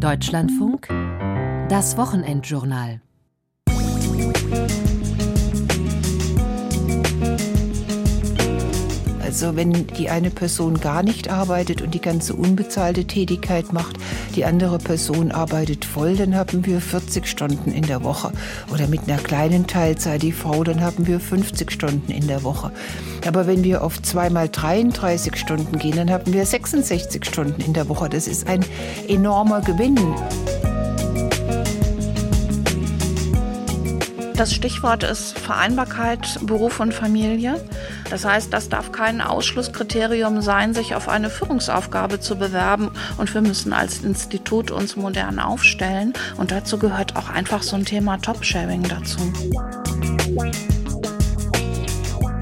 Deutschlandfunk, das Wochenendjournal. Also wenn die eine Person gar nicht arbeitet und die ganze unbezahlte Tätigkeit macht, die andere Person arbeitet voll, dann haben wir 40 Stunden in der Woche. Oder mit einer kleinen Teilzeit die Frau, dann haben wir 50 Stunden in der Woche. Aber wenn wir auf zweimal 33 Stunden gehen, dann haben wir 66 Stunden in der Woche. Das ist ein enormer Gewinn. Das Stichwort ist Vereinbarkeit Beruf und Familie. Das heißt, das darf kein Ausschlusskriterium sein, sich auf eine Führungsaufgabe zu bewerben. Und wir müssen als Institut uns modern aufstellen. Und dazu gehört auch einfach so ein Thema Top-Sharing dazu.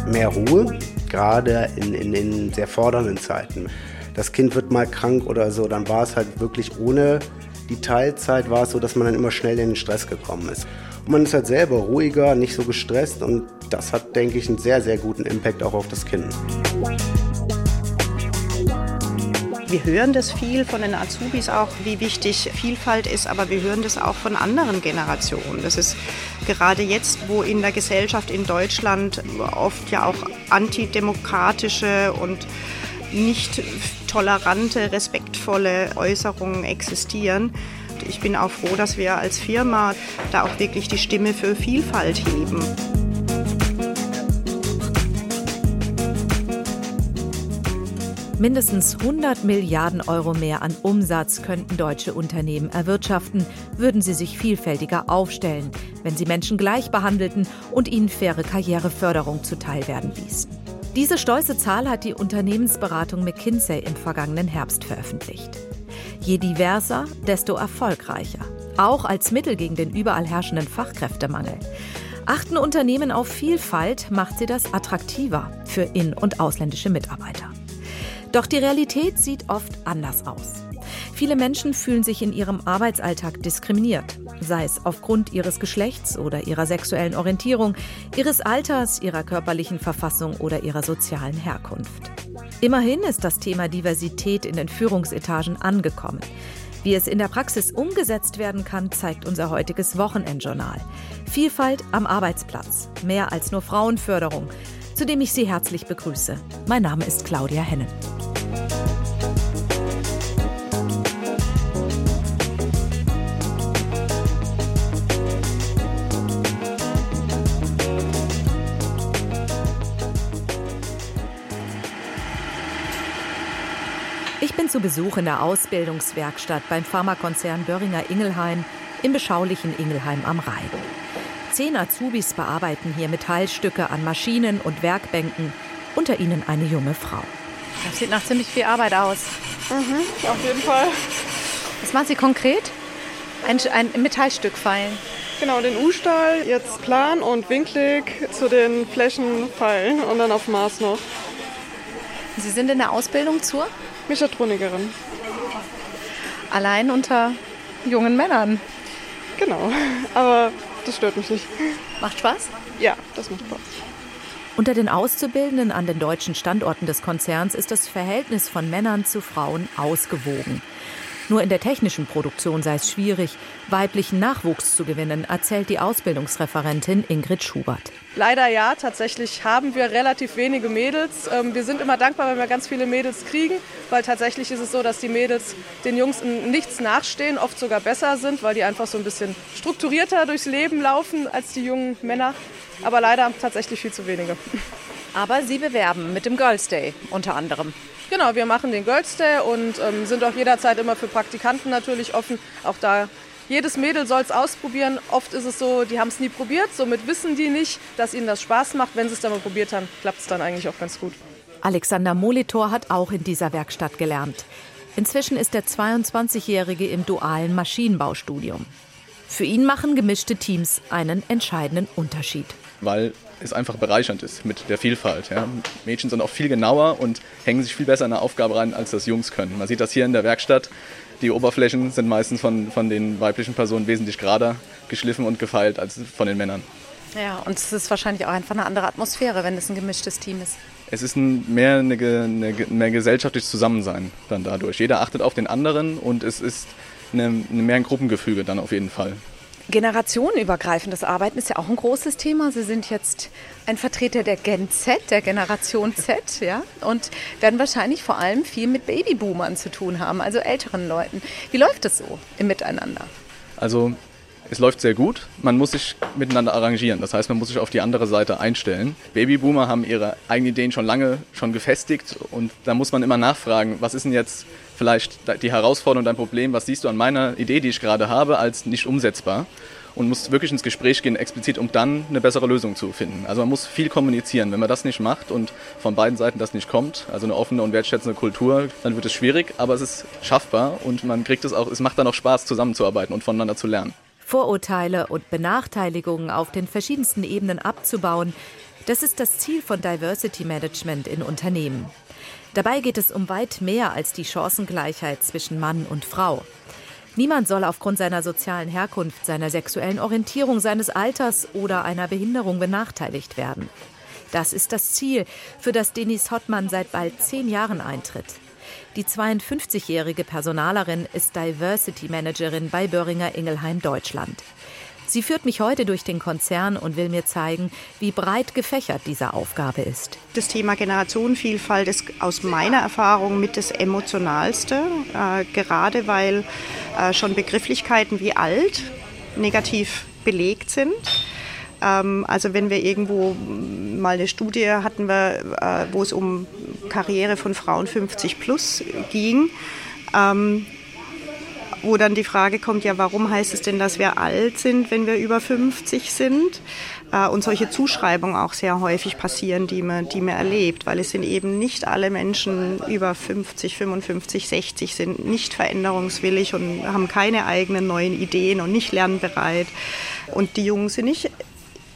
Mehr Ruhe, gerade in, in, in sehr fordernden Zeiten. Das Kind wird mal krank oder so, dann war es halt wirklich ohne die Teilzeit war es so, dass man dann immer schnell in den Stress gekommen ist. Und man ist halt selber ruhiger, nicht so gestresst und das hat, denke ich, einen sehr, sehr guten Impact auch auf das Kind. Wir hören das viel von den Azubis auch, wie wichtig Vielfalt ist, aber wir hören das auch von anderen Generationen. Das ist gerade jetzt, wo in der Gesellschaft in Deutschland oft ja auch antidemokratische und nicht tolerante, respektvolle Äußerungen existieren. Ich bin auch froh, dass wir als Firma da auch wirklich die Stimme für Vielfalt heben. Mindestens 100 Milliarden Euro mehr an Umsatz könnten deutsche Unternehmen erwirtschaften, würden sie sich vielfältiger aufstellen, wenn sie Menschen gleich behandelten und ihnen faire Karriereförderung zuteil werden ließen. Diese stolze Zahl hat die Unternehmensberatung McKinsey im vergangenen Herbst veröffentlicht. Je diverser, desto erfolgreicher. Auch als Mittel gegen den überall herrschenden Fachkräftemangel. Achten Unternehmen auf Vielfalt, macht sie das attraktiver für in- und ausländische Mitarbeiter. Doch die Realität sieht oft anders aus. Viele Menschen fühlen sich in ihrem Arbeitsalltag diskriminiert, sei es aufgrund ihres Geschlechts oder ihrer sexuellen Orientierung, ihres Alters, ihrer körperlichen Verfassung oder ihrer sozialen Herkunft. Immerhin ist das Thema Diversität in den Führungsetagen angekommen. Wie es in der Praxis umgesetzt werden kann, zeigt unser heutiges Wochenendjournal. Vielfalt am Arbeitsplatz, mehr als nur Frauenförderung, zu dem ich Sie herzlich begrüße. Mein Name ist Claudia Hennen. Ich bin zu Besuch in der Ausbildungswerkstatt beim Pharmakonzern Böhringer Ingelheim im beschaulichen Ingelheim am Rhein. Zehn Azubis bearbeiten hier Metallstücke an Maschinen und Werkbänken, unter ihnen eine junge Frau. Das sieht nach ziemlich viel Arbeit aus. Mhm, auf jeden Fall. Was machen Sie konkret? Ein, ein Metallstück feilen. Genau, den U-Stahl jetzt plan und winklig zu den Flächen feilen und dann auf Maß noch. Sie sind in der Ausbildung zur? Mechatronikerin. Allein unter jungen Männern. Genau, aber das stört mich nicht. Macht Spaß? Ja, das macht Spaß. Unter den Auszubildenden an den deutschen Standorten des Konzerns ist das Verhältnis von Männern zu Frauen ausgewogen. Nur in der technischen Produktion sei es schwierig, weiblichen Nachwuchs zu gewinnen, erzählt die Ausbildungsreferentin Ingrid Schubert. Leider ja, tatsächlich haben wir relativ wenige Mädels. Ähm, wir sind immer dankbar, wenn wir ganz viele Mädels kriegen, weil tatsächlich ist es so, dass die Mädels den Jungs in nichts nachstehen, oft sogar besser sind, weil die einfach so ein bisschen strukturierter durchs Leben laufen als die jungen Männer. Aber leider tatsächlich viel zu wenige. Aber Sie bewerben mit dem Girls Day unter anderem. Genau, wir machen den Girls Day und ähm, sind auch jederzeit immer für Praktikanten natürlich offen. Auch da jedes Mädel soll es ausprobieren. Oft ist es so, die haben es nie probiert, somit wissen die nicht, dass ihnen das Spaß macht. Wenn sie es dann mal probiert haben, klappt es dann eigentlich auch ganz gut. Alexander Molitor hat auch in dieser Werkstatt gelernt. Inzwischen ist der 22-Jährige im dualen Maschinenbaustudium. Für ihn machen gemischte Teams einen entscheidenden Unterschied. Weil es einfach bereichernd ist mit der Vielfalt. Ja. Mädchen sind auch viel genauer und hängen sich viel besser in eine Aufgabe rein, als das Jungs können. Man sieht das hier in der Werkstatt. Die Oberflächen sind meistens von, von den weiblichen Personen wesentlich gerader geschliffen und gefeilt als von den Männern. Ja, und es ist wahrscheinlich auch einfach eine andere Atmosphäre, wenn es ein gemischtes Team ist. Es ist ein, mehr eine, eine, mehr gesellschaftliches Zusammensein dann dadurch. Jeder achtet auf den anderen und es ist eine, eine mehr ein Gruppengefüge dann auf jeden Fall. Generationenübergreifendes Arbeiten ist ja auch ein großes Thema. Sie sind jetzt ein Vertreter der Gen Z, der Generation Z, ja, und werden wahrscheinlich vor allem viel mit Babyboomern zu tun haben, also älteren Leuten. Wie läuft das so im Miteinander? Also es läuft sehr gut. Man muss sich miteinander arrangieren. Das heißt, man muss sich auf die andere Seite einstellen. Babyboomer haben ihre eigenen Ideen schon lange schon gefestigt und da muss man immer nachfragen, was ist denn jetzt vielleicht die Herausforderung, dein Problem, was siehst du an meiner Idee, die ich gerade habe, als nicht umsetzbar? Und muss wirklich ins Gespräch gehen, explizit, um dann eine bessere Lösung zu finden. Also man muss viel kommunizieren. Wenn man das nicht macht und von beiden Seiten das nicht kommt, also eine offene und wertschätzende Kultur, dann wird es schwierig, aber es ist schaffbar und man kriegt es auch, es macht dann auch Spaß, zusammenzuarbeiten und voneinander zu lernen. Vorurteile und Benachteiligungen auf den verschiedensten Ebenen abzubauen, das ist das Ziel von Diversity Management in Unternehmen. Dabei geht es um weit mehr als die Chancengleichheit zwischen Mann und Frau. Niemand soll aufgrund seiner sozialen Herkunft, seiner sexuellen Orientierung, seines Alters oder einer Behinderung benachteiligt werden. Das ist das Ziel, für das Denis Hottmann seit bald zehn Jahren eintritt. Die 52-jährige Personalerin ist Diversity Managerin bei Böhringer Ingelheim Deutschland. Sie führt mich heute durch den Konzern und will mir zeigen, wie breit gefächert diese Aufgabe ist. Das Thema Generationenvielfalt ist aus meiner Erfahrung mit das Emotionalste, äh, gerade weil äh, schon Begrifflichkeiten wie alt negativ belegt sind. Ähm, also wenn wir irgendwo mal eine Studie hatten, wir, äh, wo es um Karriere von Frauen 50 plus ging, ähm, wo dann die Frage kommt, ja, warum heißt es denn, dass wir alt sind, wenn wir über 50 sind? Äh, und solche Zuschreibungen auch sehr häufig passieren, die man, die man erlebt, weil es sind eben nicht alle Menschen über 50, 55, 60 sind nicht veränderungswillig und haben keine eigenen neuen Ideen und nicht lernbereit. Und die Jungen sind nicht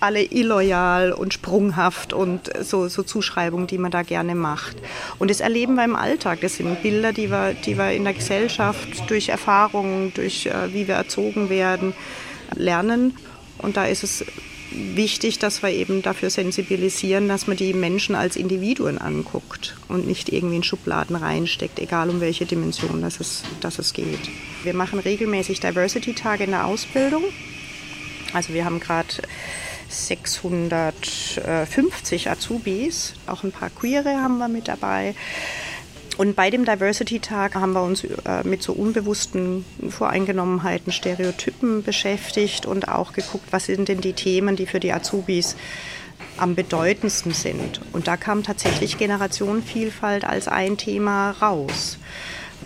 alle illoyal und sprunghaft und so, so Zuschreibungen, die man da gerne macht. Und das erleben wir im Alltag. Das sind Bilder, die wir, die wir in der Gesellschaft durch Erfahrungen, durch äh, wie wir erzogen werden, lernen. Und da ist es wichtig, dass wir eben dafür sensibilisieren, dass man die Menschen als Individuen anguckt und nicht irgendwie in Schubladen reinsteckt, egal um welche Dimension das es, das es geht. Wir machen regelmäßig Diversity-Tage in der Ausbildung. Also wir haben gerade 650 Azubis, auch ein paar Queere haben wir mit dabei. Und bei dem Diversity-Tag haben wir uns äh, mit so unbewussten Voreingenommenheiten, Stereotypen beschäftigt und auch geguckt, was sind denn die Themen, die für die Azubis am bedeutendsten sind. Und da kam tatsächlich Generationenvielfalt als ein Thema raus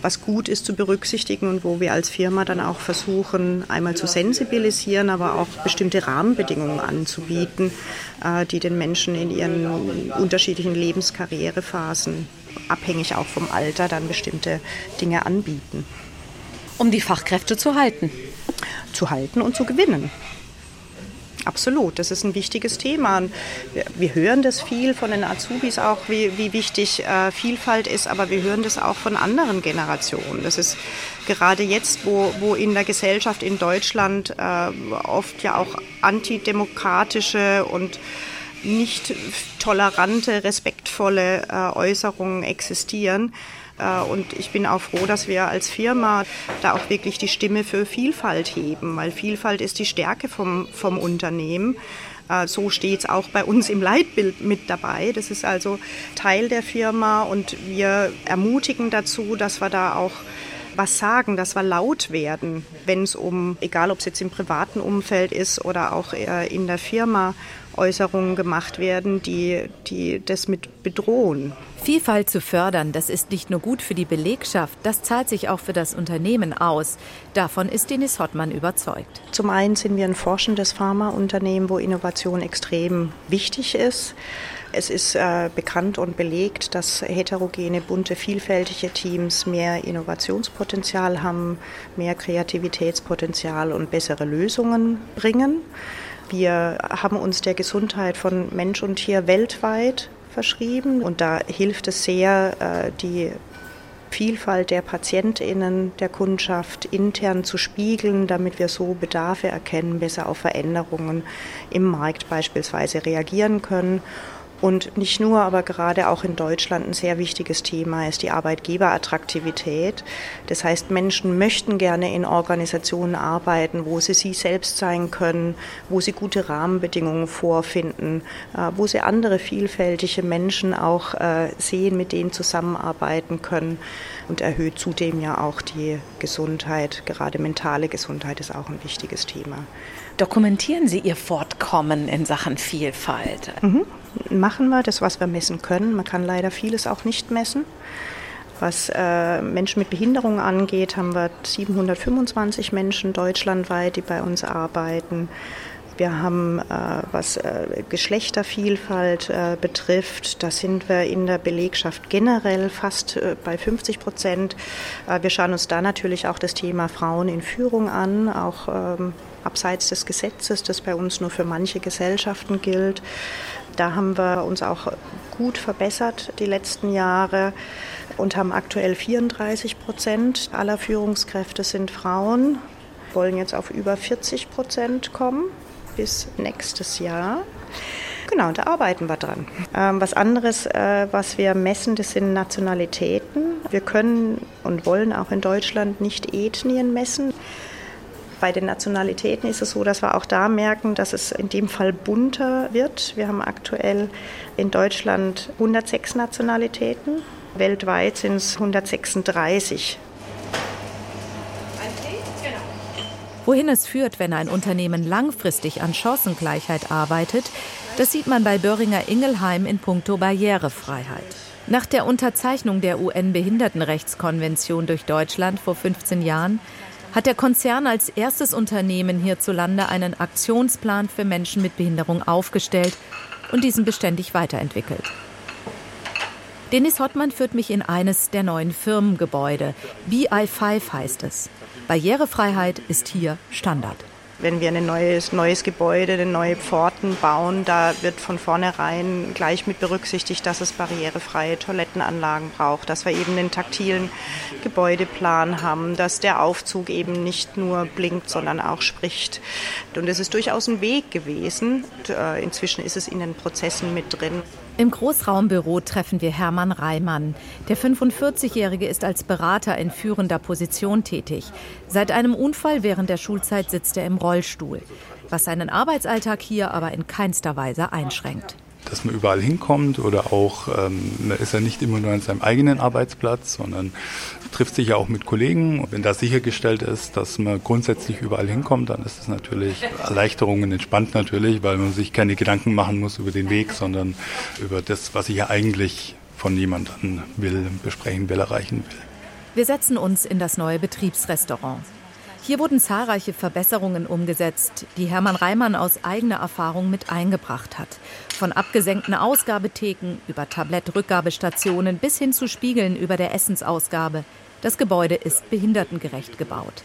was gut ist zu berücksichtigen und wo wir als Firma dann auch versuchen, einmal zu sensibilisieren, aber auch bestimmte Rahmenbedingungen anzubieten, äh, die den Menschen in ihren unterschiedlichen Lebenskarrierephasen, abhängig auch vom Alter, dann bestimmte Dinge anbieten. Um die Fachkräfte zu halten. Zu halten und zu gewinnen. Absolut, das ist ein wichtiges Thema. Wir, hören das viel von den Azubis auch, wie, wie wichtig äh, Vielfalt ist, aber wir hören das auch von anderen Generationen. Das ist gerade jetzt, wo, wo in der Gesellschaft in Deutschland äh, oft ja auch antidemokratische und nicht tolerante, respektvolle äh, Äußerungen existieren und ich bin auch froh, dass wir als Firma da auch wirklich die Stimme für Vielfalt heben, weil Vielfalt ist die Stärke vom, vom Unternehmen. Äh, so steht es auch bei uns im Leitbild mit dabei. Das ist also Teil der Firma und wir ermutigen dazu, dass wir da auch was sagen, dass wir laut werden, wenn es um, egal ob es jetzt im privaten Umfeld ist oder auch äh, in der Firma, Äußerungen gemacht werden, die, die das mit bedrohen. Vielfalt zu fördern, das ist nicht nur gut für die Belegschaft, das zahlt sich auch für das Unternehmen aus. Davon ist Denis Hottmann überzeugt. Zum einen sind wir ein forschendes Pharmaunternehmen, wo Innovation extrem wichtig ist. Es ist äh, bekannt und belegt, dass heterogene, bunte, vielfältige Teams mehr Innovationspotenzial haben, mehr Kreativitätspotenzial und bessere Lösungen bringen. Wir haben uns der Gesundheit von Mensch und Tier weltweit verschrieben und da hilft es sehr, äh, die Vielfalt der Patientinnen, der Kundschaft intern zu spiegeln, damit wir so Bedarfe erkennen, besser auf Veränderungen im Markt beispielsweise reagieren können. Und nicht nur, aber gerade auch in Deutschland ein sehr wichtiges Thema ist die Arbeitgeberattraktivität. Das heißt, Menschen möchten gerne in Organisationen arbeiten, wo sie sie selbst sein können, wo sie gute Rahmenbedingungen vorfinden, äh, wo sie andere vielfältige Menschen auch äh, sehen, mit denen zusammenarbeiten können und erhöht zudem ja auch die Gesundheit, gerade mentale Gesundheit ist auch ein wichtiges Thema. Dokumentieren Sie Ihr Fortkommen in Sachen Vielfalt? Mhm. Machen wir das, was wir messen können. Man kann leider vieles auch nicht messen. Was äh, Menschen mit Behinderung angeht, haben wir 725 Menschen deutschlandweit, die bei uns arbeiten. Wir haben, äh, was äh, Geschlechtervielfalt äh, betrifft, da sind wir in der Belegschaft generell fast äh, bei 50 Prozent. Äh, wir schauen uns da natürlich auch das Thema Frauen in Führung an, auch ähm, abseits des Gesetzes, das bei uns nur für manche Gesellschaften gilt. Da haben wir uns auch gut verbessert die letzten Jahre und haben aktuell 34 Prozent aller Führungskräfte sind Frauen, wollen jetzt auf über 40 Prozent kommen bis nächstes Jahr. Genau, da arbeiten wir dran. Ähm, was anderes, äh, was wir messen, das sind Nationalitäten. Wir können und wollen auch in Deutschland nicht Ethnien messen. Bei den Nationalitäten ist es so, dass wir auch da merken, dass es in dem Fall bunter wird. Wir haben aktuell in Deutschland 106 Nationalitäten. Weltweit sind es 136. Wohin es führt, wenn ein Unternehmen langfristig an Chancengleichheit arbeitet, das sieht man bei Böhringer Ingelheim in puncto Barrierefreiheit. Nach der Unterzeichnung der UN-Behindertenrechtskonvention durch Deutschland vor 15 Jahren hat der Konzern als erstes Unternehmen hierzulande einen Aktionsplan für Menschen mit Behinderung aufgestellt und diesen beständig weiterentwickelt. Denis Hottmann führt mich in eines der neuen Firmengebäude. BI5 heißt es. Barrierefreiheit ist hier Standard. Wenn wir ein neues, neues Gebäude, neue Pforten bauen, da wird von vornherein gleich mit berücksichtigt, dass es barrierefreie Toilettenanlagen braucht, dass wir eben einen taktilen Gebäudeplan haben, dass der Aufzug eben nicht nur blinkt, sondern auch spricht. Und es ist durchaus ein Weg gewesen. Äh, inzwischen ist es in den Prozessen mit drin. Im Großraumbüro treffen wir Hermann Reimann. Der 45-Jährige ist als Berater in führender Position tätig. Seit einem Unfall während der Schulzeit sitzt er im Rollstuhl, was seinen Arbeitsalltag hier aber in keinster Weise einschränkt dass man überall hinkommt oder auch, ähm, man ist ja nicht immer nur an seinem eigenen Arbeitsplatz, sondern trifft sich ja auch mit Kollegen. Und wenn da sichergestellt ist, dass man grundsätzlich überall hinkommt, dann ist das natürlich Erleichterung und entspannt natürlich, weil man sich keine Gedanken machen muss über den Weg, sondern über das, was ich ja eigentlich von jemandem will, besprechen will, erreichen will. Wir setzen uns in das neue Betriebsrestaurant. Hier wurden zahlreiche Verbesserungen umgesetzt, die Hermann Reimann aus eigener Erfahrung mit eingebracht hat. Von abgesenkten Ausgabetheken über Tablettrückgabestationen bis hin zu Spiegeln über der Essensausgabe. Das Gebäude ist behindertengerecht gebaut.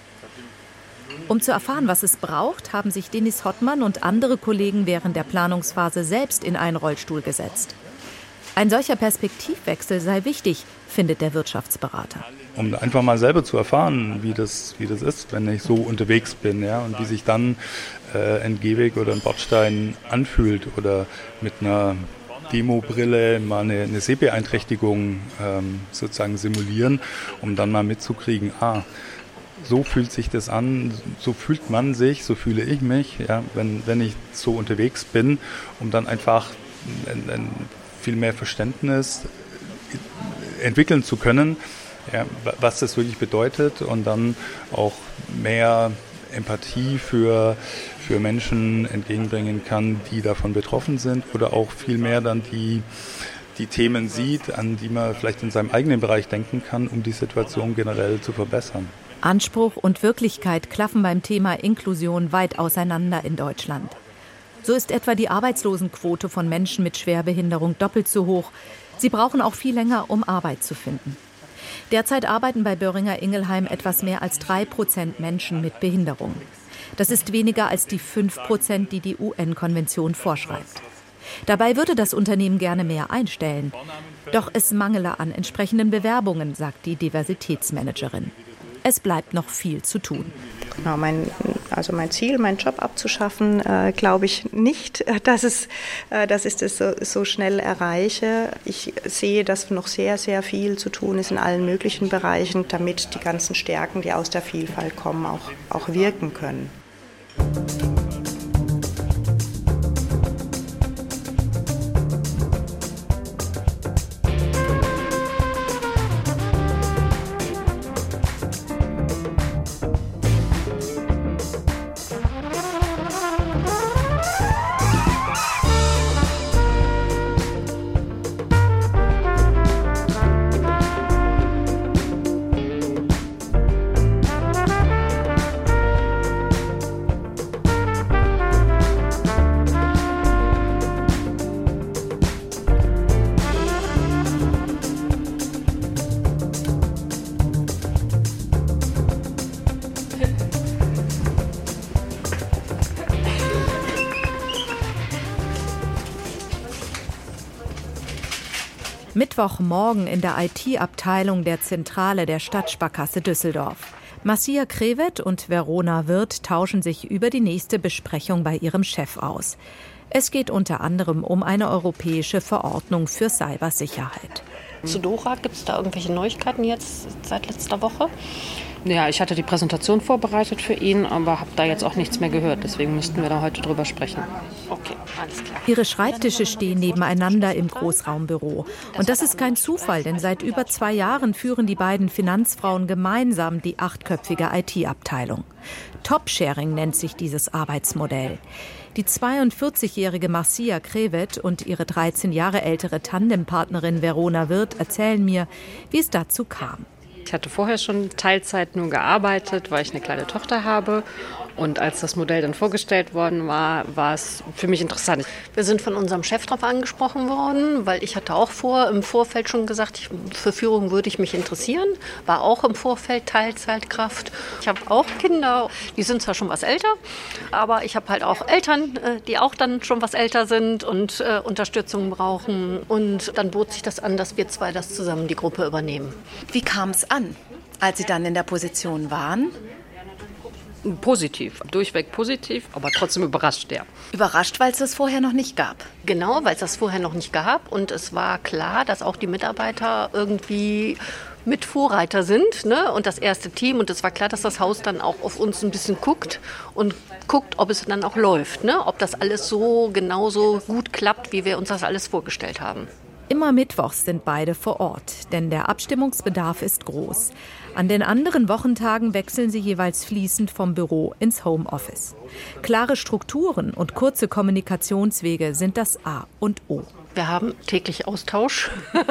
Um zu erfahren, was es braucht, haben sich Denis Hottmann und andere Kollegen während der Planungsphase selbst in einen Rollstuhl gesetzt. Ein solcher Perspektivwechsel sei wichtig, findet der Wirtschaftsberater. Um einfach mal selber zu erfahren, wie das, wie das ist, wenn ich so unterwegs bin, ja, und wie sich dann äh, ein Gehweg oder ein Bordstein anfühlt oder mit einer Demobrille mal eine, eine Sehbeeinträchtigung ähm, sozusagen simulieren, um dann mal mitzukriegen, ah, so fühlt sich das an, so fühlt man sich, so fühle ich mich, ja, wenn, wenn ich so unterwegs bin, um dann einfach ein, ein viel mehr Verständnis entwickeln zu können, ja, was das wirklich bedeutet und dann auch mehr Empathie für, für Menschen entgegenbringen kann, die davon betroffen sind oder auch viel mehr dann die, die Themen sieht, an die man vielleicht in seinem eigenen Bereich denken kann, um die Situation generell zu verbessern. Anspruch und Wirklichkeit klaffen beim Thema Inklusion weit auseinander in Deutschland. So ist etwa die Arbeitslosenquote von Menschen mit Schwerbehinderung doppelt so hoch. Sie brauchen auch viel länger, um Arbeit zu finden. Derzeit arbeiten bei Böhringer Ingelheim etwas mehr als drei Prozent Menschen mit Behinderung. Das ist weniger als die fünf Prozent, die die UN-Konvention vorschreibt. Dabei würde das Unternehmen gerne mehr einstellen. Doch es mangele an entsprechenden Bewerbungen, sagt die Diversitätsmanagerin. Es bleibt noch viel zu tun. Genau, mein, also mein Ziel, meinen Job abzuschaffen, äh, glaube ich nicht, dass, es, äh, dass ich das so, so, schnell erreiche. Ich sehe, dass noch sehr, sehr viel zu tun ist in allen möglichen Bereichen, damit die ganzen Stärken, die aus der Vielfalt kommen, auch, auch wirken können. Mittwochmorgen in der IT-Abteilung der Zentrale der Stadtsparkasse Düsseldorf. Marcia Krevet und Verona Wirth tauschen sich über die nächste Besprechung bei ihrem Chef aus. Es geht unter anderem um eine europäische Verordnung für Cybersicherheit. Zu Dora gibt es da irgendwelche Neuigkeiten jetzt seit letzter Woche? Ja, ich hatte die Präsentation vorbereitet für ihn, aber habe da jetzt auch nichts mehr gehört. Deswegen müssten wir da heute drüber sprechen. Okay, alles klar. Ihre Schreibtische stehen nebeneinander im Großraumbüro. Und das ist kein Zufall, denn seit über zwei Jahren führen die beiden Finanzfrauen gemeinsam die achtköpfige IT-Abteilung. Top-Sharing nennt sich dieses Arbeitsmodell. Die 42-jährige Marcia Krevet und ihre 13 Jahre ältere Tandempartnerin Verona Wirth erzählen mir, wie es dazu kam. Ich hatte vorher schon Teilzeit nur gearbeitet, weil ich eine kleine Tochter habe und als das Modell dann vorgestellt worden war, war es für mich interessant. Wir sind von unserem Chef darauf angesprochen worden, weil ich hatte auch vor im Vorfeld schon gesagt, ich, für Führung würde ich mich interessieren. War auch im Vorfeld Teilzeitkraft. Ich habe auch Kinder, die sind zwar schon was älter, aber ich habe halt auch Eltern, äh, die auch dann schon was älter sind und äh, Unterstützung brauchen. Und dann bot sich das an, dass wir zwei das zusammen die Gruppe übernehmen. Wie kam es an, als Sie dann in der Position waren? Positiv, durchweg positiv, aber trotzdem überrascht, ja. Überrascht, weil es das vorher noch nicht gab? Genau, weil es das vorher noch nicht gab. Und es war klar, dass auch die Mitarbeiter irgendwie mit Vorreiter sind ne? und das erste Team. Und es war klar, dass das Haus dann auch auf uns ein bisschen guckt und guckt, ob es dann auch läuft. Ne? Ob das alles so genauso gut klappt, wie wir uns das alles vorgestellt haben. Immer Mittwochs sind beide vor Ort, denn der Abstimmungsbedarf ist groß. An den anderen Wochentagen wechseln sie jeweils fließend vom Büro ins Homeoffice. Klare Strukturen und kurze Kommunikationswege sind das A und O. Wir haben täglich Austausch.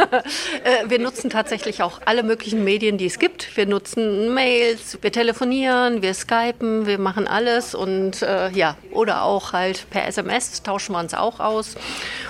Äh, wir nutzen tatsächlich auch alle möglichen Medien, die es gibt. Wir nutzen Mails, wir telefonieren, wir skypen, wir machen alles und äh, ja, oder auch halt per SMS tauschen wir uns auch aus.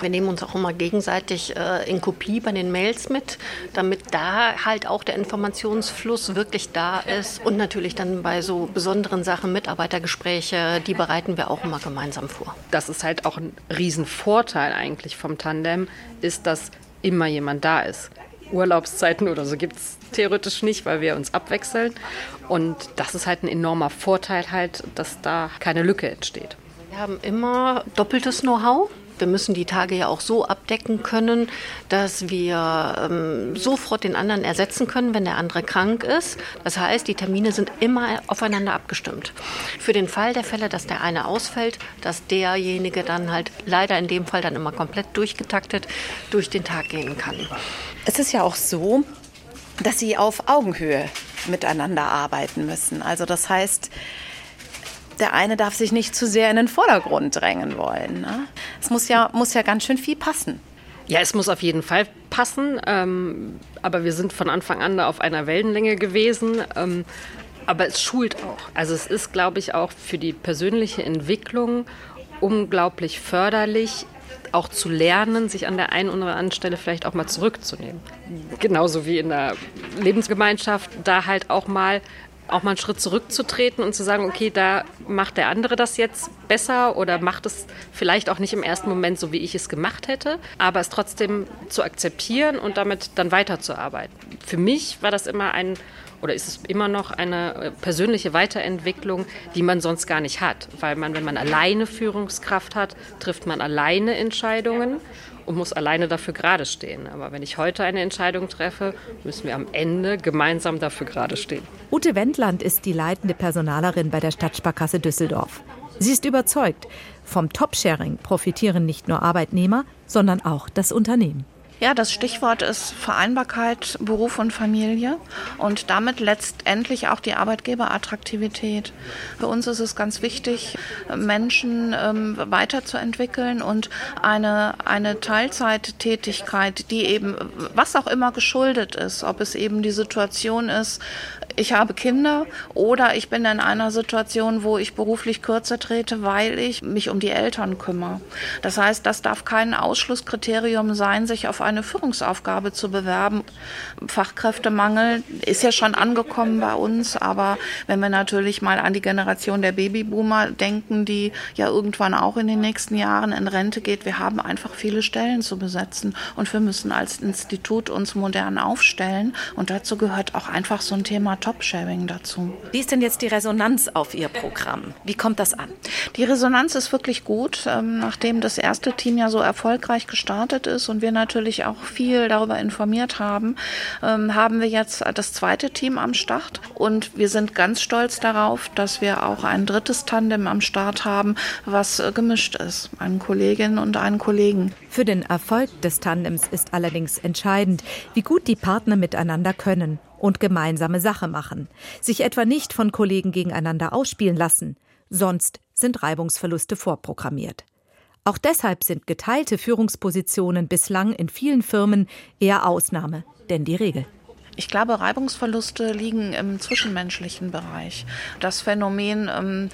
Wir nehmen uns auch immer gegenseitig äh, in Kopie bei den Mails mit, damit da halt auch der Informationsfluss wirklich da ist und natürlich dann bei so besonderen Sachen Mitarbeitergespräche, die bereiten wir auch immer gemeinsam vor. Das ist halt auch ein Riesenvorteil eigentlich vom Tandem Tandem ist, dass immer jemand da ist. Urlaubszeiten oder so gibt es theoretisch nicht, weil wir uns abwechseln. Und das ist halt ein enormer Vorteil halt, dass da keine Lücke entsteht. Wir haben immer doppeltes Know-how. Wir müssen die Tage ja auch so abdecken können, dass wir ähm, sofort den anderen ersetzen können, wenn der andere krank ist. Das heißt, die Termine sind immer aufeinander abgestimmt. Für den Fall der Fälle, dass der eine ausfällt, dass derjenige dann halt leider in dem Fall dann immer komplett durchgetaktet durch den Tag gehen kann. Es ist ja auch so, dass sie auf Augenhöhe miteinander arbeiten müssen. Also das heißt, der eine darf sich nicht zu sehr in den Vordergrund drängen wollen. Ne? Es muss ja, muss ja ganz schön viel passen. Ja, es muss auf jeden Fall passen. Ähm, aber wir sind von Anfang an da auf einer Wellenlänge gewesen. Ähm, aber es schult auch. Also es ist, glaube ich, auch für die persönliche Entwicklung unglaublich förderlich, auch zu lernen, sich an der einen oder anderen Stelle vielleicht auch mal zurückzunehmen. Genauso wie in der Lebensgemeinschaft, da halt auch mal auch mal einen Schritt zurückzutreten und zu sagen, okay, da macht der andere das jetzt besser oder macht es vielleicht auch nicht im ersten Moment so, wie ich es gemacht hätte, aber es trotzdem zu akzeptieren und damit dann weiterzuarbeiten. Für mich war das immer ein oder ist es immer noch eine äh, persönliche Weiterentwicklung, die man sonst gar nicht hat? Weil man, wenn man alleine Führungskraft hat, trifft man alleine Entscheidungen und muss alleine dafür gerade stehen. Aber wenn ich heute eine Entscheidung treffe, müssen wir am Ende gemeinsam dafür gerade stehen. Ute Wendland ist die leitende Personalerin bei der Stadtsparkasse Düsseldorf. Sie ist überzeugt, vom Top-Sharing profitieren nicht nur Arbeitnehmer, sondern auch das Unternehmen. Ja, das Stichwort ist Vereinbarkeit, Beruf und Familie und damit letztendlich auch die Arbeitgeberattraktivität. Für uns ist es ganz wichtig, Menschen ähm, weiterzuentwickeln und eine, eine Teilzeittätigkeit, die eben, was auch immer geschuldet ist, ob es eben die Situation ist, ich habe Kinder oder ich bin in einer Situation, wo ich beruflich kürzer trete, weil ich mich um die Eltern kümmere. Das heißt, das darf kein Ausschlusskriterium sein, sich auf eine Führungsaufgabe zu bewerben. Fachkräftemangel ist ja schon angekommen bei uns, aber wenn wir natürlich mal an die Generation der Babyboomer denken, die ja irgendwann auch in den nächsten Jahren in Rente geht, wir haben einfach viele Stellen zu besetzen und wir müssen als Institut uns modern aufstellen und dazu gehört auch einfach so ein Thema Top-Sharing dazu. Wie ist denn jetzt die Resonanz auf Ihr Programm? Wie kommt das an? Die Resonanz ist wirklich gut, ähm, nachdem das erste Team ja so erfolgreich gestartet ist und wir natürlich auch viel darüber informiert haben, ähm, haben wir jetzt das zweite Team am Start und wir sind ganz stolz darauf, dass wir auch ein drittes Tandem am Start haben, was äh, gemischt ist, eine Kollegin und einen Kollegen. Für den Erfolg des Tandems ist allerdings entscheidend, wie gut die Partner miteinander können und gemeinsame Sache machen, sich etwa nicht von Kollegen gegeneinander ausspielen lassen, sonst sind Reibungsverluste vorprogrammiert. Auch deshalb sind geteilte Führungspositionen bislang in vielen Firmen eher Ausnahme denn die Regel. Ich glaube, Reibungsverluste liegen im zwischenmenschlichen Bereich. Das Phänomen, ähm,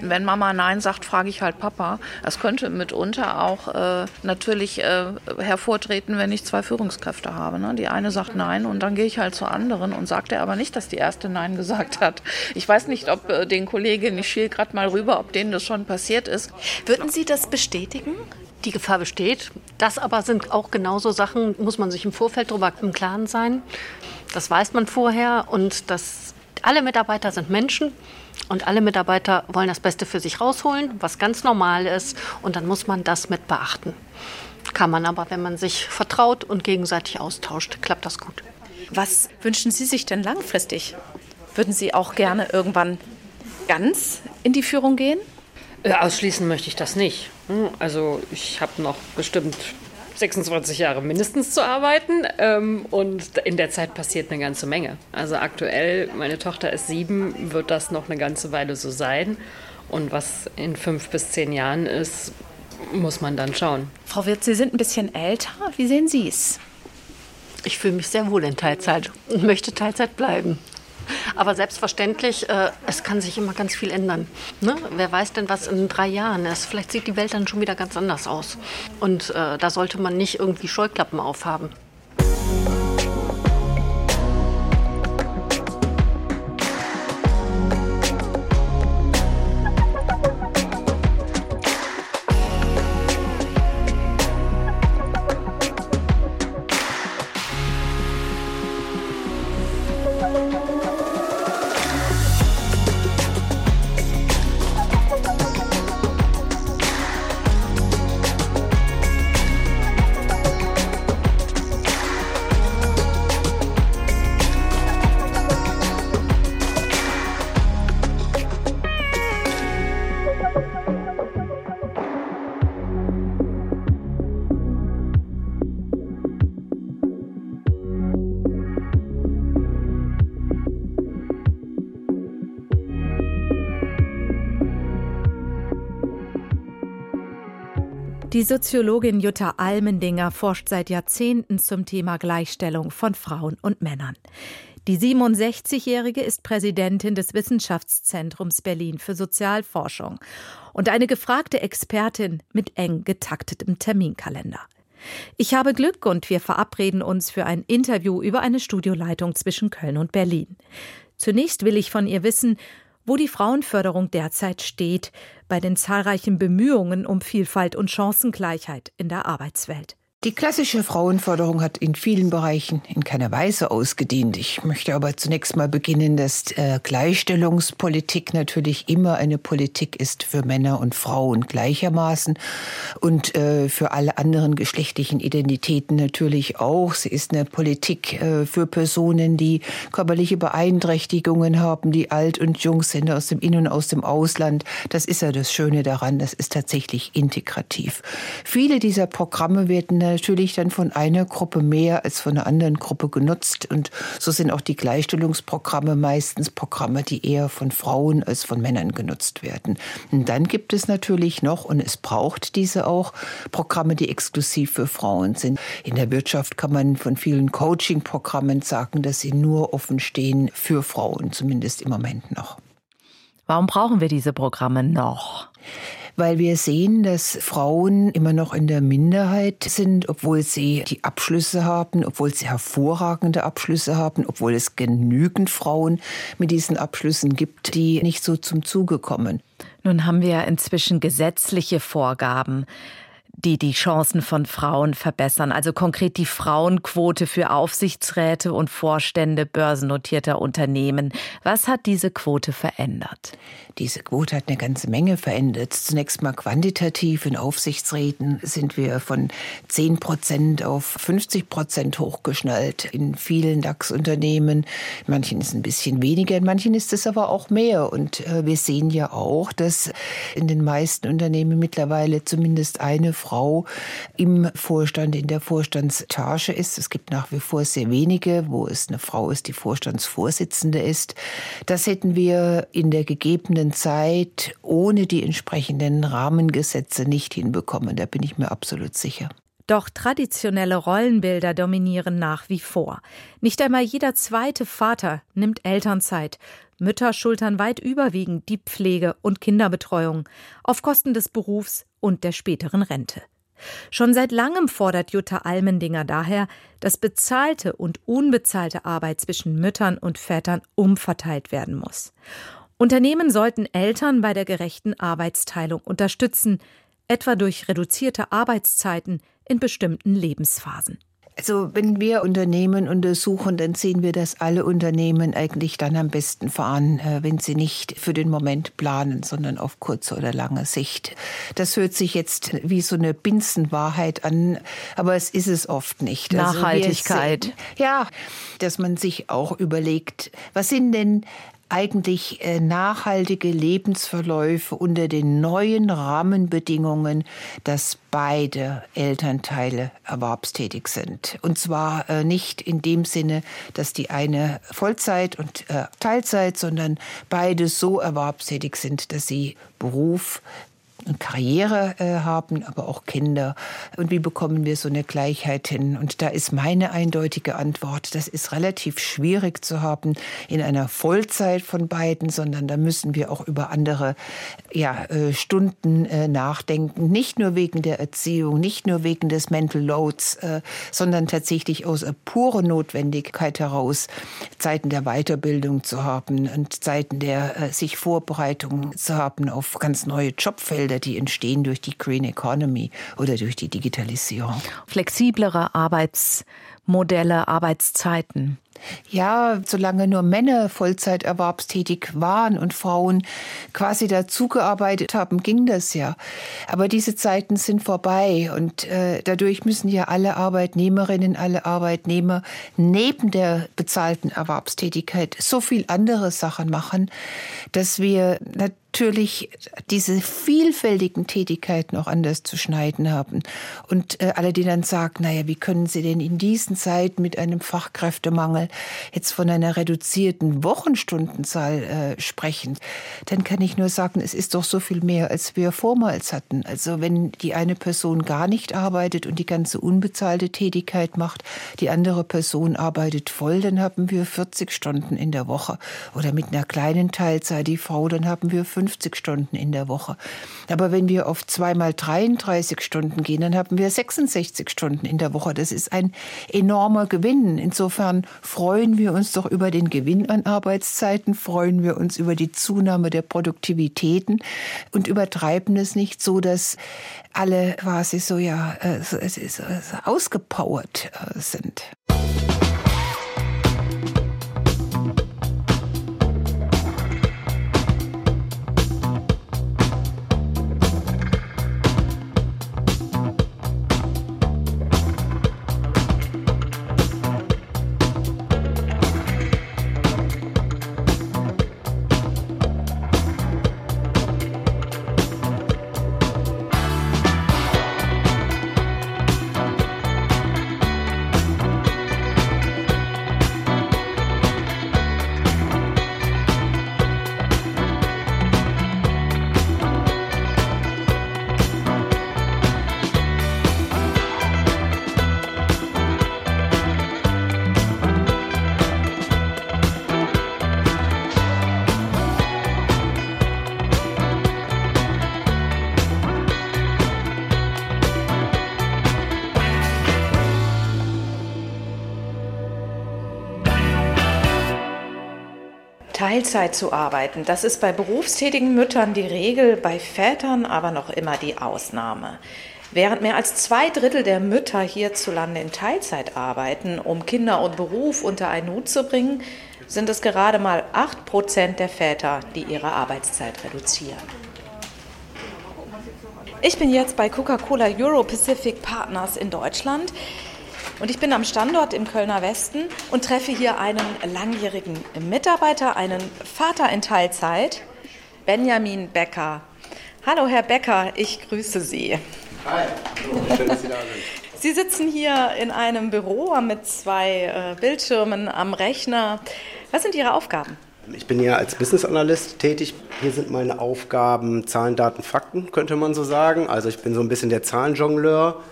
wenn Mama Nein sagt, frage ich halt Papa. Das könnte mitunter auch äh, natürlich äh, hervortreten, wenn ich zwei Führungskräfte habe. Ne? Die eine sagt Nein und dann gehe ich halt zur anderen und sagte aber nicht, dass die erste Nein gesagt hat. Ich weiß nicht, ob äh, den Kolleginnen, ich schiel gerade mal rüber, ob denen das schon passiert ist. Würden Sie das bestätigen? Die Gefahr besteht. Das aber sind auch genauso Sachen, muss man sich im Vorfeld darüber im Klaren sein. Das weiß man vorher und das, alle Mitarbeiter sind Menschen und alle Mitarbeiter wollen das Beste für sich rausholen, was ganz normal ist und dann muss man das mit beachten. Kann man aber, wenn man sich vertraut und gegenseitig austauscht, klappt das gut. Was wünschen Sie sich denn langfristig? Würden Sie auch gerne irgendwann ganz in die Führung gehen? Äh, ausschließen möchte ich das nicht. Hm, also ich habe noch bestimmt 26 Jahre mindestens zu arbeiten ähm, und in der Zeit passiert eine ganze Menge. Also aktuell, meine Tochter ist sieben, wird das noch eine ganze Weile so sein. Und was in fünf bis zehn Jahren ist, muss man dann schauen. Frau Wirth, Sie sind ein bisschen älter. Wie sehen Sie es? Ich fühle mich sehr wohl in Teilzeit und möchte Teilzeit bleiben. Aber selbstverständlich, äh, es kann sich immer ganz viel ändern. Ne? Wer weiß denn, was in drei Jahren ist? Vielleicht sieht die Welt dann schon wieder ganz anders aus. Und äh, da sollte man nicht irgendwie Scheuklappen aufhaben. Die Soziologin Jutta Almendinger forscht seit Jahrzehnten zum Thema Gleichstellung von Frauen und Männern. Die 67-Jährige ist Präsidentin des Wissenschaftszentrums Berlin für Sozialforschung und eine gefragte Expertin mit eng getaktetem Terminkalender. Ich habe Glück und wir verabreden uns für ein Interview über eine Studioleitung zwischen Köln und Berlin. Zunächst will ich von ihr wissen, wo die Frauenförderung derzeit steht bei den zahlreichen Bemühungen um Vielfalt und Chancengleichheit in der Arbeitswelt. Die klassische Frauenförderung hat in vielen Bereichen in keiner Weise ausgedient. Ich möchte aber zunächst mal beginnen, dass äh, Gleichstellungspolitik natürlich immer eine Politik ist für Männer und Frauen gleichermaßen und äh, für alle anderen geschlechtlichen Identitäten natürlich auch. Sie ist eine Politik äh, für Personen, die körperliche Beeinträchtigungen haben, die alt und jung sind, aus dem In- und aus dem Ausland. Das ist ja das Schöne daran, das ist tatsächlich integrativ. Viele dieser Programme werden natürlich dann von einer Gruppe mehr als von einer anderen Gruppe genutzt. Und so sind auch die Gleichstellungsprogramme meistens Programme, die eher von Frauen als von Männern genutzt werden. Und dann gibt es natürlich noch, und es braucht diese auch, Programme, die exklusiv für Frauen sind. In der Wirtschaft kann man von vielen Coaching-Programmen sagen, dass sie nur offen stehen für Frauen, zumindest im Moment noch. Warum brauchen wir diese Programme noch? Weil wir sehen, dass Frauen immer noch in der Minderheit sind, obwohl sie die Abschlüsse haben, obwohl sie hervorragende Abschlüsse haben, obwohl es genügend Frauen mit diesen Abschlüssen gibt, die nicht so zum Zuge kommen. Nun haben wir inzwischen gesetzliche Vorgaben die die Chancen von Frauen verbessern. Also konkret die Frauenquote für Aufsichtsräte und Vorstände börsennotierter Unternehmen. Was hat diese Quote verändert? Diese Quote hat eine ganze Menge verändert. Zunächst mal quantitativ. In Aufsichtsräten sind wir von 10 Prozent auf 50 Prozent hochgeschnallt. In vielen DAX-Unternehmen. Manchen ist ein bisschen weniger, in manchen ist es aber auch mehr. Und äh, wir sehen ja auch, dass in den meisten Unternehmen mittlerweile zumindest eine Frau im Vorstand, in der Vorstandsetage ist. Es gibt nach wie vor sehr wenige, wo es eine Frau ist, die Vorstandsvorsitzende ist. Das hätten wir in der gegebenen Zeit ohne die entsprechenden Rahmengesetze nicht hinbekommen. Da bin ich mir absolut sicher. Doch traditionelle Rollenbilder dominieren nach wie vor. Nicht einmal jeder zweite Vater nimmt Elternzeit. Mütter schultern weit überwiegend die Pflege und Kinderbetreuung auf Kosten des Berufs und der späteren Rente. Schon seit langem fordert Jutta Almendinger daher, dass bezahlte und unbezahlte Arbeit zwischen Müttern und Vätern umverteilt werden muss. Unternehmen sollten Eltern bei der gerechten Arbeitsteilung unterstützen, etwa durch reduzierte Arbeitszeiten in bestimmten Lebensphasen. Also wenn wir Unternehmen untersuchen, dann sehen wir, dass alle Unternehmen eigentlich dann am besten fahren, äh, wenn sie nicht für den Moment planen, sondern auf kurze oder lange Sicht. Das hört sich jetzt wie so eine Binsenwahrheit an, aber es ist es oft nicht. Also Nachhaltigkeit. Also ja, dass man sich auch überlegt, was sind denn eigentlich äh, nachhaltige Lebensverläufe unter den neuen Rahmenbedingungen, dass beide Elternteile erwerbstätig sind. Und zwar äh, nicht in dem Sinne, dass die eine Vollzeit und äh, Teilzeit, sondern beide so erwerbstätig sind, dass sie Beruf, Karriere äh, haben, aber auch Kinder. Und wie bekommen wir so eine Gleichheit hin? Und da ist meine eindeutige Antwort, das ist relativ schwierig zu haben in einer Vollzeit von beiden, sondern da müssen wir auch über andere ja, äh, Stunden äh, nachdenken. Nicht nur wegen der Erziehung, nicht nur wegen des Mental Loads, äh, sondern tatsächlich aus purer Notwendigkeit heraus, Zeiten der Weiterbildung zu haben und Zeiten der äh, sich Vorbereitung zu haben auf ganz neue Jobfelder Arbeitsfelder, die entstehen durch die Green Economy oder durch die Digitalisierung. Flexiblere Arbeitsmodelle, Arbeitszeiten. Ja, solange nur Männer Vollzeiterwerbstätig waren und Frauen quasi dazugearbeitet haben, ging das ja. Aber diese Zeiten sind vorbei und äh, dadurch müssen ja alle Arbeitnehmerinnen, alle Arbeitnehmer neben der bezahlten Erwerbstätigkeit so viel andere Sachen machen, dass wir natürlich diese vielfältigen Tätigkeiten auch anders zu schneiden haben. Und äh, alle, die dann sagen, naja, wie können Sie denn in diesen Zeiten mit einem Fachkräftemangel jetzt von einer reduzierten Wochenstundenzahl äh, sprechen, dann kann ich nur sagen, es ist doch so viel mehr, als wir vormals hatten. Also wenn die eine Person gar nicht arbeitet und die ganze unbezahlte Tätigkeit macht, die andere Person arbeitet voll, dann haben wir 40 Stunden in der Woche. Oder mit einer kleinen Teilzeit die Frau, dann haben wir 50 Stunden in der Woche. Aber wenn wir auf zweimal 33 Stunden gehen, dann haben wir 66 Stunden in der Woche. Das ist ein enormer Gewinn. Insofern freuen wir uns doch über den Gewinn an Arbeitszeiten, freuen wir uns über die Zunahme der Produktivitäten und übertreiben es nicht so, dass alle quasi so ja äh, ausgepowert äh, sind. Teilzeit zu arbeiten. Das ist bei berufstätigen Müttern die Regel, bei Vätern aber noch immer die Ausnahme. Während mehr als zwei Drittel der Mütter hierzulande in Teilzeit arbeiten, um Kinder und Beruf unter einen Hut zu bringen, sind es gerade mal acht Prozent der Väter, die ihre Arbeitszeit reduzieren. Ich bin jetzt bei Coca-Cola Euro Pacific Partners in Deutschland. Und ich bin am Standort im Kölner Westen und treffe hier einen langjährigen Mitarbeiter, einen Vater in Teilzeit, Benjamin Becker. Hallo, Herr Becker, ich grüße Sie. Hi, schön, dass Sie da sind. Sie sitzen hier in einem Büro mit zwei äh, Bildschirmen am Rechner. Was sind Ihre Aufgaben? Ich bin ja als Business Analyst tätig. Hier sind meine Aufgaben Zahlen, Daten, Fakten, könnte man so sagen. Also ich bin so ein bisschen der Zahlenjongleur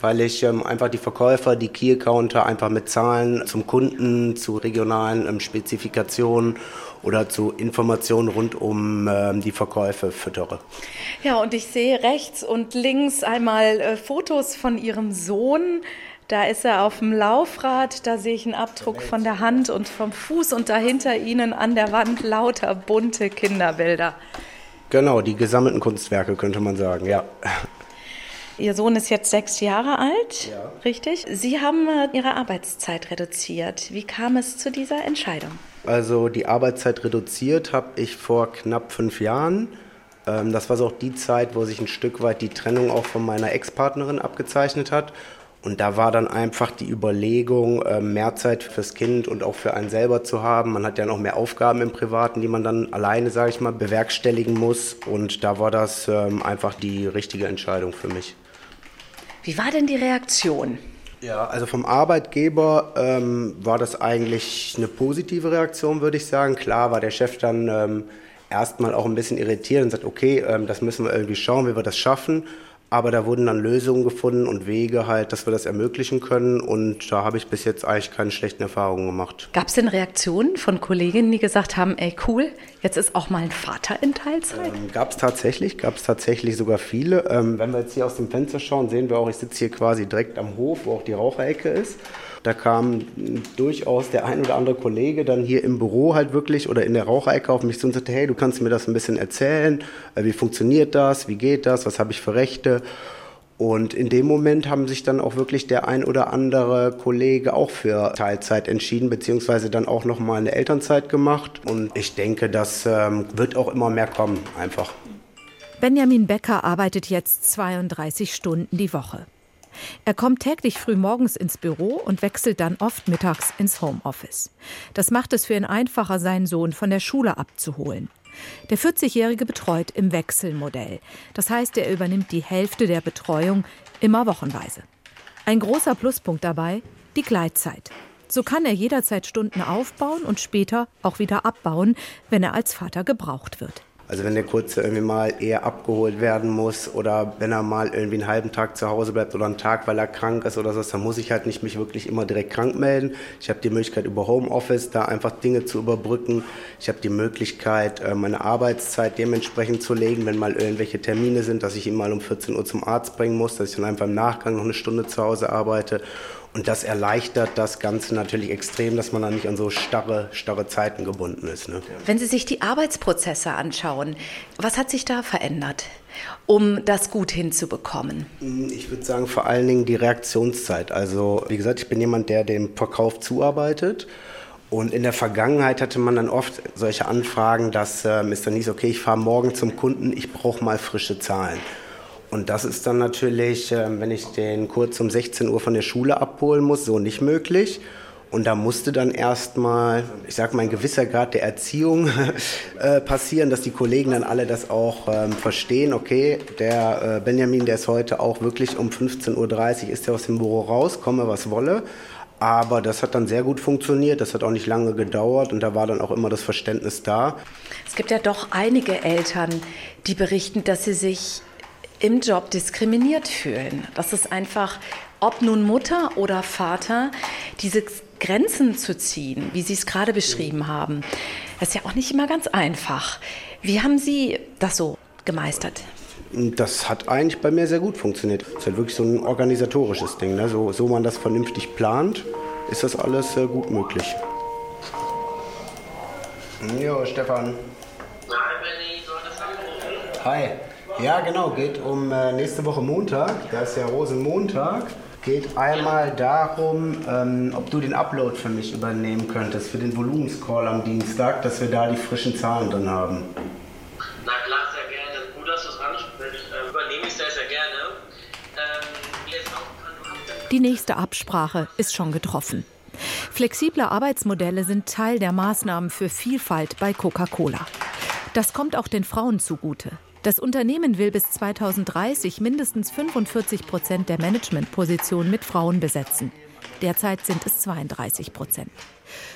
weil ich ähm, einfach die Verkäufer, die Key Accounter einfach mit Zahlen zum Kunden, zu regionalen ähm, Spezifikationen oder zu Informationen rund um ähm, die Verkäufe füttere. Ja, und ich sehe rechts und links einmal äh, Fotos von Ihrem Sohn. Da ist er auf dem Laufrad, da sehe ich einen Abdruck von der Hand und vom Fuß und dahinter Ihnen an der Wand lauter bunte Kinderbilder. Genau, die gesammelten Kunstwerke könnte man sagen, ja. Ihr Sohn ist jetzt sechs Jahre alt, ja. richtig? Sie haben äh, Ihre Arbeitszeit reduziert. Wie kam es zu dieser Entscheidung? Also die Arbeitszeit reduziert habe ich vor knapp fünf Jahren. Ähm, das war so auch die Zeit, wo sich ein Stück weit die Trennung auch von meiner Ex-Partnerin abgezeichnet hat. Und da war dann einfach die Überlegung, ähm, mehr Zeit fürs Kind und auch für einen selber zu haben. Man hat ja noch mehr Aufgaben im Privaten, die man dann alleine, sage ich mal, bewerkstelligen muss. Und da war das ähm, einfach die richtige Entscheidung für mich. Wie war denn die Reaktion? Ja, also vom Arbeitgeber ähm, war das eigentlich eine positive Reaktion, würde ich sagen. Klar war der Chef dann ähm, erstmal auch ein bisschen irritiert und sagt, okay, ähm, das müssen wir irgendwie schauen, wie wir das schaffen. Aber da wurden dann Lösungen gefunden und Wege halt, dass wir das ermöglichen können. Und da habe ich bis jetzt eigentlich keine schlechten Erfahrungen gemacht. Gab es denn Reaktionen von Kolleginnen, die gesagt haben, ey cool, jetzt ist auch mal ein Vater in Teilzeit? Ähm, gab es tatsächlich, gab es tatsächlich sogar viele. Ähm, wenn wir jetzt hier aus dem Fenster schauen, sehen wir auch, ich sitze hier quasi direkt am Hof, wo auch die Raucherecke ist. Da kam durchaus der ein oder andere Kollege dann hier im Büro halt wirklich oder in der Raucherecke auf mich zu und sagte, hey, du kannst mir das ein bisschen erzählen, äh, wie funktioniert das, wie geht das, was habe ich für Rechte? Und in dem Moment haben sich dann auch wirklich der ein oder andere Kollege auch für Teilzeit entschieden, beziehungsweise dann auch nochmal eine Elternzeit gemacht. Und ich denke, das ähm, wird auch immer mehr kommen, einfach. Benjamin Becker arbeitet jetzt 32 Stunden die Woche. Er kommt täglich früh morgens ins Büro und wechselt dann oft mittags ins Homeoffice. Das macht es für ihn einfacher, seinen Sohn von der Schule abzuholen. Der 40-Jährige betreut im Wechselmodell. Das heißt, er übernimmt die Hälfte der Betreuung immer wochenweise. Ein großer Pluspunkt dabei, die Gleitzeit. So kann er jederzeit Stunden aufbauen und später auch wieder abbauen, wenn er als Vater gebraucht wird. Also wenn der Kurze irgendwie mal eher abgeholt werden muss oder wenn er mal irgendwie einen halben Tag zu Hause bleibt oder einen Tag, weil er krank ist oder so, dann muss ich halt nicht mich wirklich immer direkt krank melden. Ich habe die Möglichkeit über Homeoffice da einfach Dinge zu überbrücken. Ich habe die Möglichkeit, äh, meine Arbeitszeit dementsprechend zu legen, wenn mal irgendwelche Termine sind, dass ich ihn mal um 14 Uhr zum Arzt bringen muss, dass ich dann einfach im Nachgang noch eine Stunde zu Hause arbeite. Und das erleichtert das Ganze natürlich extrem, dass man dann nicht an so starre, starre Zeiten gebunden ist. Ne? Wenn Sie sich die Arbeitsprozesse anschauen, was hat sich da verändert? um das gut hinzubekommen? Ich würde sagen, vor allen Dingen die Reaktionszeit. Also, wie gesagt, ich bin jemand, der dem Verkauf zuarbeitet. Und in der Vergangenheit hatte man dann oft solche Anfragen, dass ähm, ist dann nicht okay, ich fahre morgen zum Kunden, ich brauche mal frische Zahlen. Und das ist dann natürlich, ähm, wenn ich den kurz um 16 Uhr von der Schule abholen muss, so nicht möglich. Und da musste dann erstmal, ich sag mal, ein gewisser Grad der Erziehung äh, passieren, dass die Kollegen dann alle das auch ähm, verstehen. Okay, der äh, Benjamin, der ist heute auch wirklich um 15.30 Uhr, ist er aus dem Büro raus, komme was wolle. Aber das hat dann sehr gut funktioniert, das hat auch nicht lange gedauert und da war dann auch immer das Verständnis da. Es gibt ja doch einige Eltern, die berichten, dass sie sich im Job diskriminiert fühlen. Das ist einfach, ob nun Mutter oder Vater, diese Grenzen zu ziehen, wie Sie es gerade beschrieben haben, das ist ja auch nicht immer ganz einfach. Wie haben Sie das so gemeistert? Das hat eigentlich bei mir sehr gut funktioniert. Es ist halt wirklich so ein organisatorisches Ding. Ne? So, so man das vernünftig plant, ist das alles äh, gut möglich. Jo, Stefan. Hi. Ja, genau, geht um äh, nächste Woche Montag, da ist ja Rosenmontag. Geht einmal darum, ähm, ob du den Upload für mich übernehmen könntest, für den Volumenscall am Dienstag, dass wir da die frischen Zahlen drin haben. Na klar, sehr gerne. Gut, dass du es ansprichst. Äh, übernehme ich sehr, sehr gerne. Ähm, die nächste Absprache ist schon getroffen. Flexible Arbeitsmodelle sind Teil der Maßnahmen für Vielfalt bei Coca-Cola. Das kommt auch den Frauen zugute. Das Unternehmen will bis 2030 mindestens 45 Prozent der Managementpositionen mit Frauen besetzen. Derzeit sind es 32 Prozent.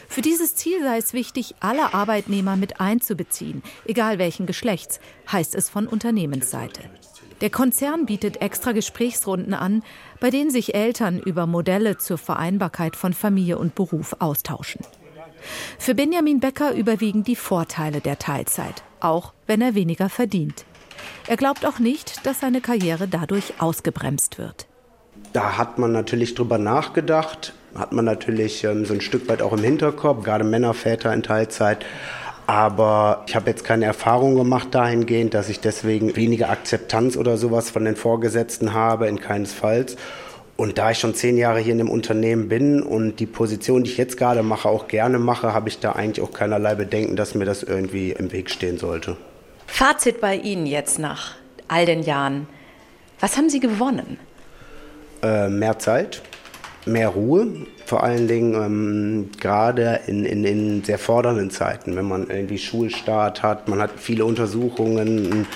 Für dieses Ziel sei es wichtig, alle Arbeitnehmer mit einzubeziehen, egal welchen Geschlechts, heißt es von Unternehmensseite. Der Konzern bietet extra Gesprächsrunden an, bei denen sich Eltern über Modelle zur Vereinbarkeit von Familie und Beruf austauschen. Für Benjamin Becker überwiegen die Vorteile der Teilzeit, auch wenn er weniger verdient. Er glaubt auch nicht, dass seine Karriere dadurch ausgebremst wird. Da hat man natürlich drüber nachgedacht, hat man natürlich ähm, so ein Stück weit auch im Hinterkopf, gerade Männer, Väter in Teilzeit. Aber ich habe jetzt keine Erfahrung gemacht dahingehend, dass ich deswegen weniger Akzeptanz oder sowas von den Vorgesetzten habe, in keinesfalls. Und da ich schon zehn Jahre hier in dem Unternehmen bin und die Position, die ich jetzt gerade mache, auch gerne mache, habe ich da eigentlich auch keinerlei Bedenken, dass mir das irgendwie im Weg stehen sollte. Fazit bei Ihnen jetzt nach all den Jahren. Was haben Sie gewonnen? Äh, mehr Zeit, mehr Ruhe, vor allen Dingen ähm, gerade in, in, in sehr fordernden Zeiten, wenn man irgendwie Schulstart hat, man hat viele Untersuchungen,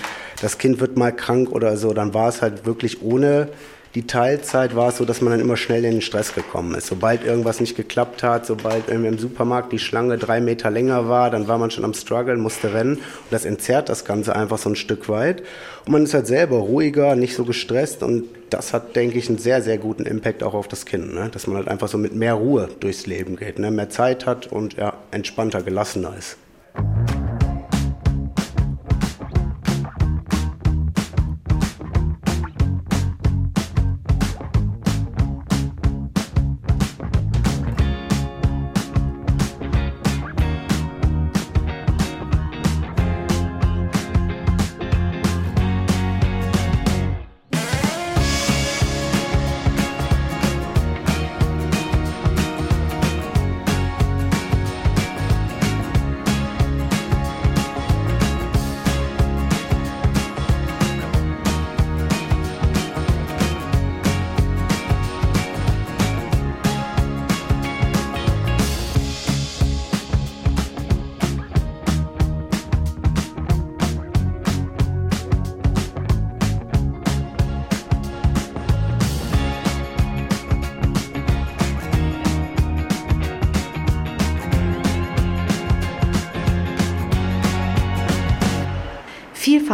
das Kind wird mal krank oder so, dann war es halt wirklich ohne die Teilzeit war es so, dass man dann immer schnell in den Stress gekommen ist. Sobald irgendwas nicht geklappt hat, sobald irgendwie im Supermarkt die Schlange drei Meter länger war, dann war man schon am Struggle, musste rennen. Und das entzerrt das Ganze einfach so ein Stück weit. Und man ist halt selber ruhiger, nicht so gestresst. Und das hat, denke ich, einen sehr, sehr guten Impact auch auf das Kind. Ne? Dass man halt einfach so mit mehr Ruhe durchs Leben geht, ne? mehr Zeit hat und ja, entspannter, gelassener ist.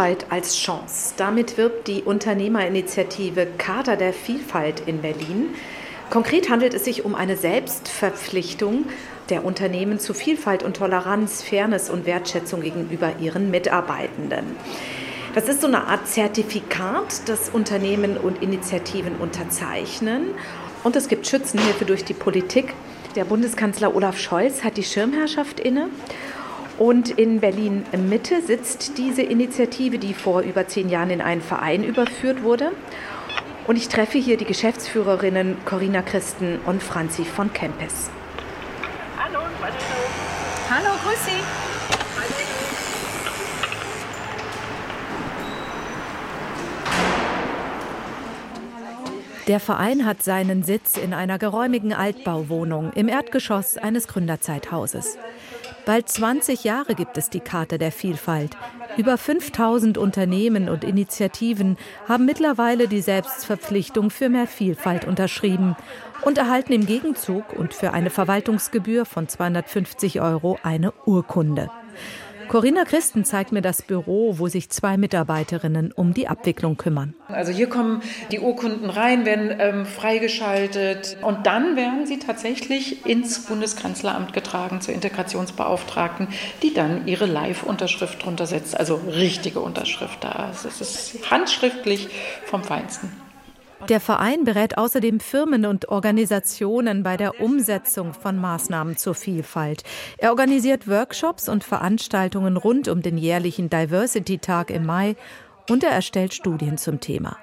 Vielfalt als Chance. Damit wirbt die Unternehmerinitiative Charta der Vielfalt in Berlin. Konkret handelt es sich um eine Selbstverpflichtung der Unternehmen zu Vielfalt und Toleranz, Fairness und Wertschätzung gegenüber ihren Mitarbeitenden. Das ist so eine Art Zertifikat, das Unternehmen und Initiativen unterzeichnen. Und es gibt Schützenhilfe durch die Politik. Der Bundeskanzler Olaf Scholz hat die Schirmherrschaft inne. Und in Berlin Mitte sitzt diese Initiative, die vor über zehn Jahren in einen Verein überführt wurde. Und ich treffe hier die Geschäftsführerinnen Corinna Christen und Franzi von Kempes. Hallo, Hallo, grüß Sie. Der Verein hat seinen Sitz in einer geräumigen Altbauwohnung im Erdgeschoss eines Gründerzeithauses. Bald 20 Jahre gibt es die Karte der Vielfalt. Über 5000 Unternehmen und Initiativen haben mittlerweile die Selbstverpflichtung für mehr Vielfalt unterschrieben und erhalten im Gegenzug und für eine Verwaltungsgebühr von 250 Euro eine Urkunde. Corinna Christen zeigt mir das Büro, wo sich zwei Mitarbeiterinnen um die Abwicklung kümmern. Also hier kommen die Urkunden rein, werden ähm, freigeschaltet und dann werden sie tatsächlich ins Bundeskanzleramt getragen zur Integrationsbeauftragten, die dann ihre Live-Unterschrift drunter setzt, also richtige Unterschrift da. Es ist handschriftlich vom Feinsten. Der Verein berät außerdem Firmen und Organisationen bei der Umsetzung von Maßnahmen zur Vielfalt. Er organisiert Workshops und Veranstaltungen rund um den jährlichen Diversity-Tag im Mai und er erstellt Studien zum Thema.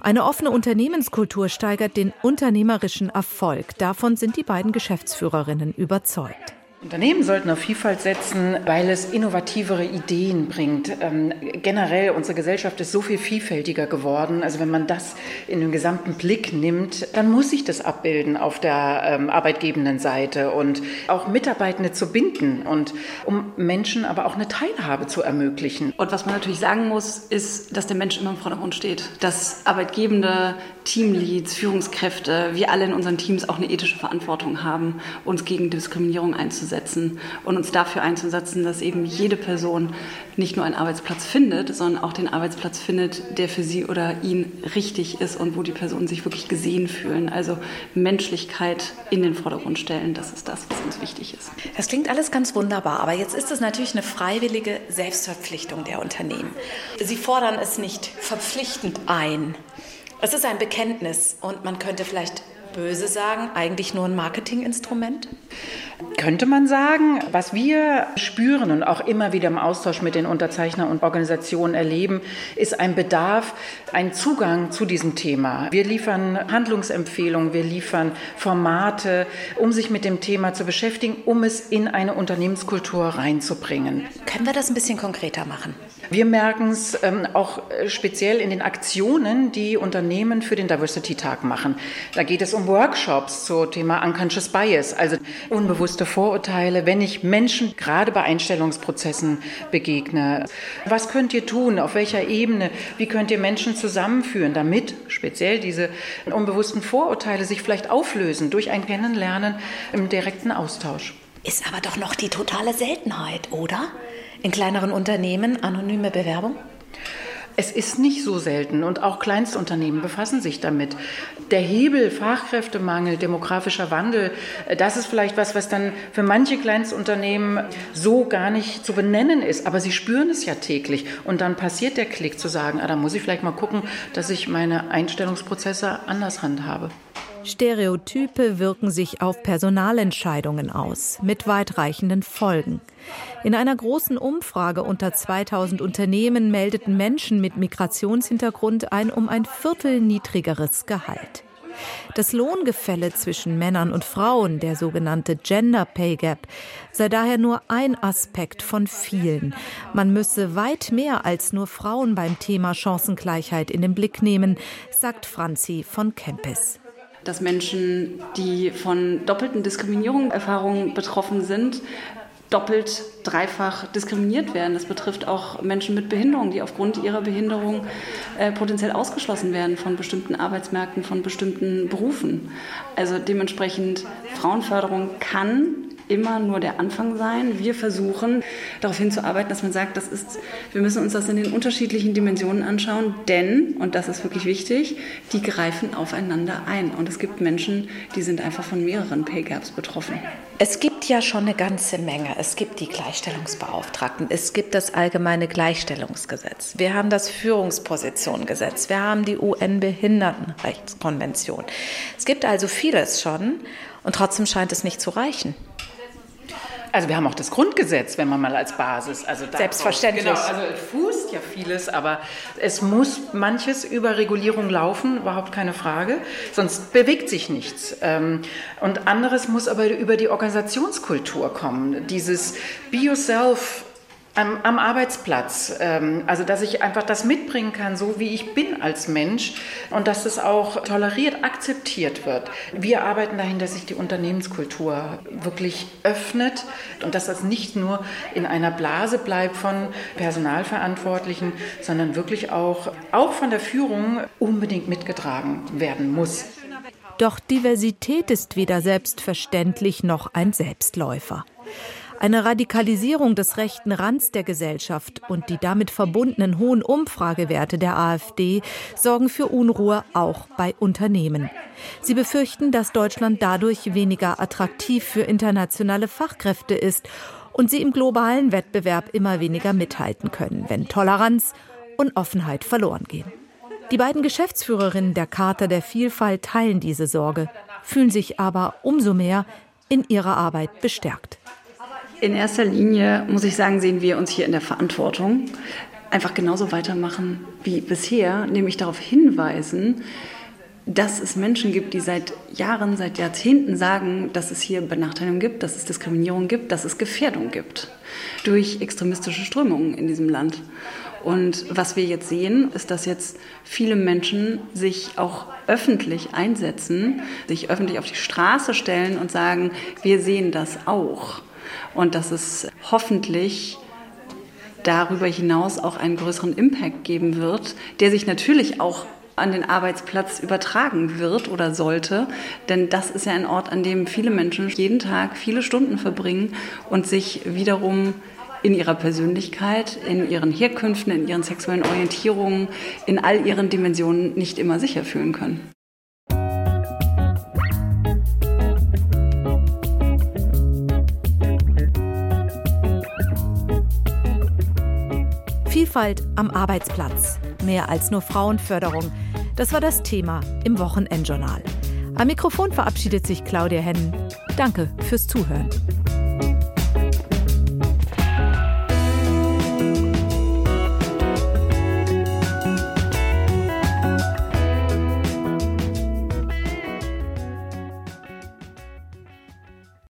Eine offene Unternehmenskultur steigert den unternehmerischen Erfolg. Davon sind die beiden Geschäftsführerinnen überzeugt. Unternehmen sollten auf Vielfalt setzen, weil es innovativere Ideen bringt. Ähm, generell, unsere Gesellschaft ist so viel vielfältiger geworden. Also wenn man das in den gesamten Blick nimmt, dann muss sich das abbilden auf der ähm, arbeitgebenden Seite und auch Mitarbeitende zu binden und um Menschen aber auch eine Teilhabe zu ermöglichen. Und was man natürlich sagen muss, ist, dass der Mensch immer im Vordergrund steht. Dass Arbeitgebende, Teamleads, Führungskräfte, wir alle in unseren Teams auch eine ethische Verantwortung haben, uns gegen Diskriminierung einzusetzen einzusetzen und uns dafür einzusetzen, dass eben jede Person nicht nur einen Arbeitsplatz findet, sondern auch den Arbeitsplatz findet, der für sie oder ihn richtig ist und wo die Personen sich wirklich gesehen fühlen. Also Menschlichkeit in den Vordergrund stellen, das ist das, was uns wichtig ist. Das klingt alles ganz wunderbar, aber jetzt ist es natürlich eine freiwillige Selbstverpflichtung der Unternehmen. Sie fordern es nicht verpflichtend ein. Es ist ein Bekenntnis und man könnte vielleicht böse sagen, eigentlich nur ein Marketinginstrument? Könnte man sagen, was wir spüren und auch immer wieder im Austausch mit den Unterzeichner und Organisationen erleben, ist ein Bedarf, ein Zugang zu diesem Thema. Wir liefern Handlungsempfehlungen, wir liefern Formate, um sich mit dem Thema zu beschäftigen, um es in eine Unternehmenskultur reinzubringen. Können wir das ein bisschen konkreter machen? Wir merken es ähm, auch äh, speziell in den Aktionen, die Unternehmen für den Diversity-Tag machen. Da geht es um Workshops zum Thema Unconscious Bias, also unbewusste Vorurteile, wenn ich Menschen gerade bei Einstellungsprozessen begegne. Was könnt ihr tun? Auf welcher Ebene? Wie könnt ihr Menschen zusammenführen, damit speziell diese unbewussten Vorurteile sich vielleicht auflösen durch ein Kennenlernen im direkten Austausch? Ist aber doch noch die totale Seltenheit, oder? In kleineren Unternehmen anonyme Bewerbung? Es ist nicht so selten und auch Kleinstunternehmen befassen sich damit. Der Hebel Fachkräftemangel, demografischer Wandel, das ist vielleicht was, was dann für manche Kleinstunternehmen so gar nicht zu benennen ist, aber sie spüren es ja täglich und dann passiert der Klick zu sagen, ah, da muss ich vielleicht mal gucken, dass ich meine Einstellungsprozesse anders handhabe. Stereotype wirken sich auf Personalentscheidungen aus, mit weitreichenden Folgen. In einer großen Umfrage unter 2000 Unternehmen meldeten Menschen mit Migrationshintergrund ein um ein Viertel niedrigeres Gehalt. Das Lohngefälle zwischen Männern und Frauen, der sogenannte Gender Pay Gap, sei daher nur ein Aspekt von vielen. Man müsse weit mehr als nur Frauen beim Thema Chancengleichheit in den Blick nehmen, sagt Franzi von Kempis dass Menschen, die von doppelten Diskriminierungserfahrungen betroffen sind, doppelt, dreifach diskriminiert werden. Das betrifft auch Menschen mit Behinderung, die aufgrund ihrer Behinderung äh, potenziell ausgeschlossen werden von bestimmten Arbeitsmärkten, von bestimmten Berufen. Also dementsprechend Frauenförderung kann immer nur der Anfang sein. Wir versuchen darauf hinzuarbeiten, dass man sagt, das ist, wir müssen uns das in den unterschiedlichen Dimensionen anschauen, denn, und das ist wirklich wichtig, die greifen aufeinander ein. Und es gibt Menschen, die sind einfach von mehreren Pay Gaps betroffen. Es gibt ja schon eine ganze Menge. Es gibt die Gleichstellungsbeauftragten, es gibt das allgemeine Gleichstellungsgesetz, wir haben das Führungspositionengesetz, wir haben die UN-Behindertenrechtskonvention. Es gibt also vieles schon und trotzdem scheint es nicht zu reichen. Also wir haben auch das Grundgesetz, wenn man mal als Basis. Also Selbstverständlich. Genau, also es fußt ja vieles, aber es muss manches über Regulierung laufen, überhaupt keine Frage, sonst bewegt sich nichts. Ähm, und anderes muss aber über die Organisationskultur kommen. Dieses Be Yourself am, am Arbeitsplatz. Ähm, also, dass ich einfach das mitbringen kann, so wie ich bin als Mensch und dass es auch toleriert, akzeptiert wird. Wir arbeiten dahin, dass sich die Unternehmenskultur wirklich öffnet und dass das nicht nur in einer Blase bleibt von Personalverantwortlichen, sondern wirklich auch, auch von der Führung unbedingt mitgetragen werden muss. Doch Diversität ist weder selbstverständlich noch ein Selbstläufer. Eine Radikalisierung des rechten Rands der Gesellschaft und die damit verbundenen hohen Umfragewerte der AfD sorgen für Unruhe auch bei Unternehmen. Sie befürchten, dass Deutschland dadurch weniger attraktiv für internationale Fachkräfte ist und sie im globalen Wettbewerb immer weniger mithalten können, wenn Toleranz und Offenheit verloren gehen. Die beiden Geschäftsführerinnen der Charta der Vielfalt teilen diese Sorge, fühlen sich aber umso mehr in ihrer Arbeit bestärkt. In erster Linie, muss ich sagen, sehen wir uns hier in der Verantwortung, einfach genauso weitermachen wie bisher, nämlich darauf hinweisen, dass es Menschen gibt, die seit Jahren, seit Jahrzehnten sagen, dass es hier Benachteiligungen gibt, dass es Diskriminierung gibt, dass es Gefährdung gibt durch extremistische Strömungen in diesem Land. Und was wir jetzt sehen, ist, dass jetzt viele Menschen sich auch öffentlich einsetzen, sich öffentlich auf die Straße stellen und sagen, wir sehen das auch und dass es hoffentlich darüber hinaus auch einen größeren Impact geben wird, der sich natürlich auch an den Arbeitsplatz übertragen wird oder sollte. Denn das ist ja ein Ort, an dem viele Menschen jeden Tag viele Stunden verbringen und sich wiederum in ihrer Persönlichkeit, in ihren Herkünften, in ihren sexuellen Orientierungen, in all ihren Dimensionen nicht immer sicher fühlen können. Vielfalt am Arbeitsplatz. Mehr als nur Frauenförderung. Das war das Thema im Wochenendjournal. Am Mikrofon verabschiedet sich Claudia Hennen. Danke fürs Zuhören.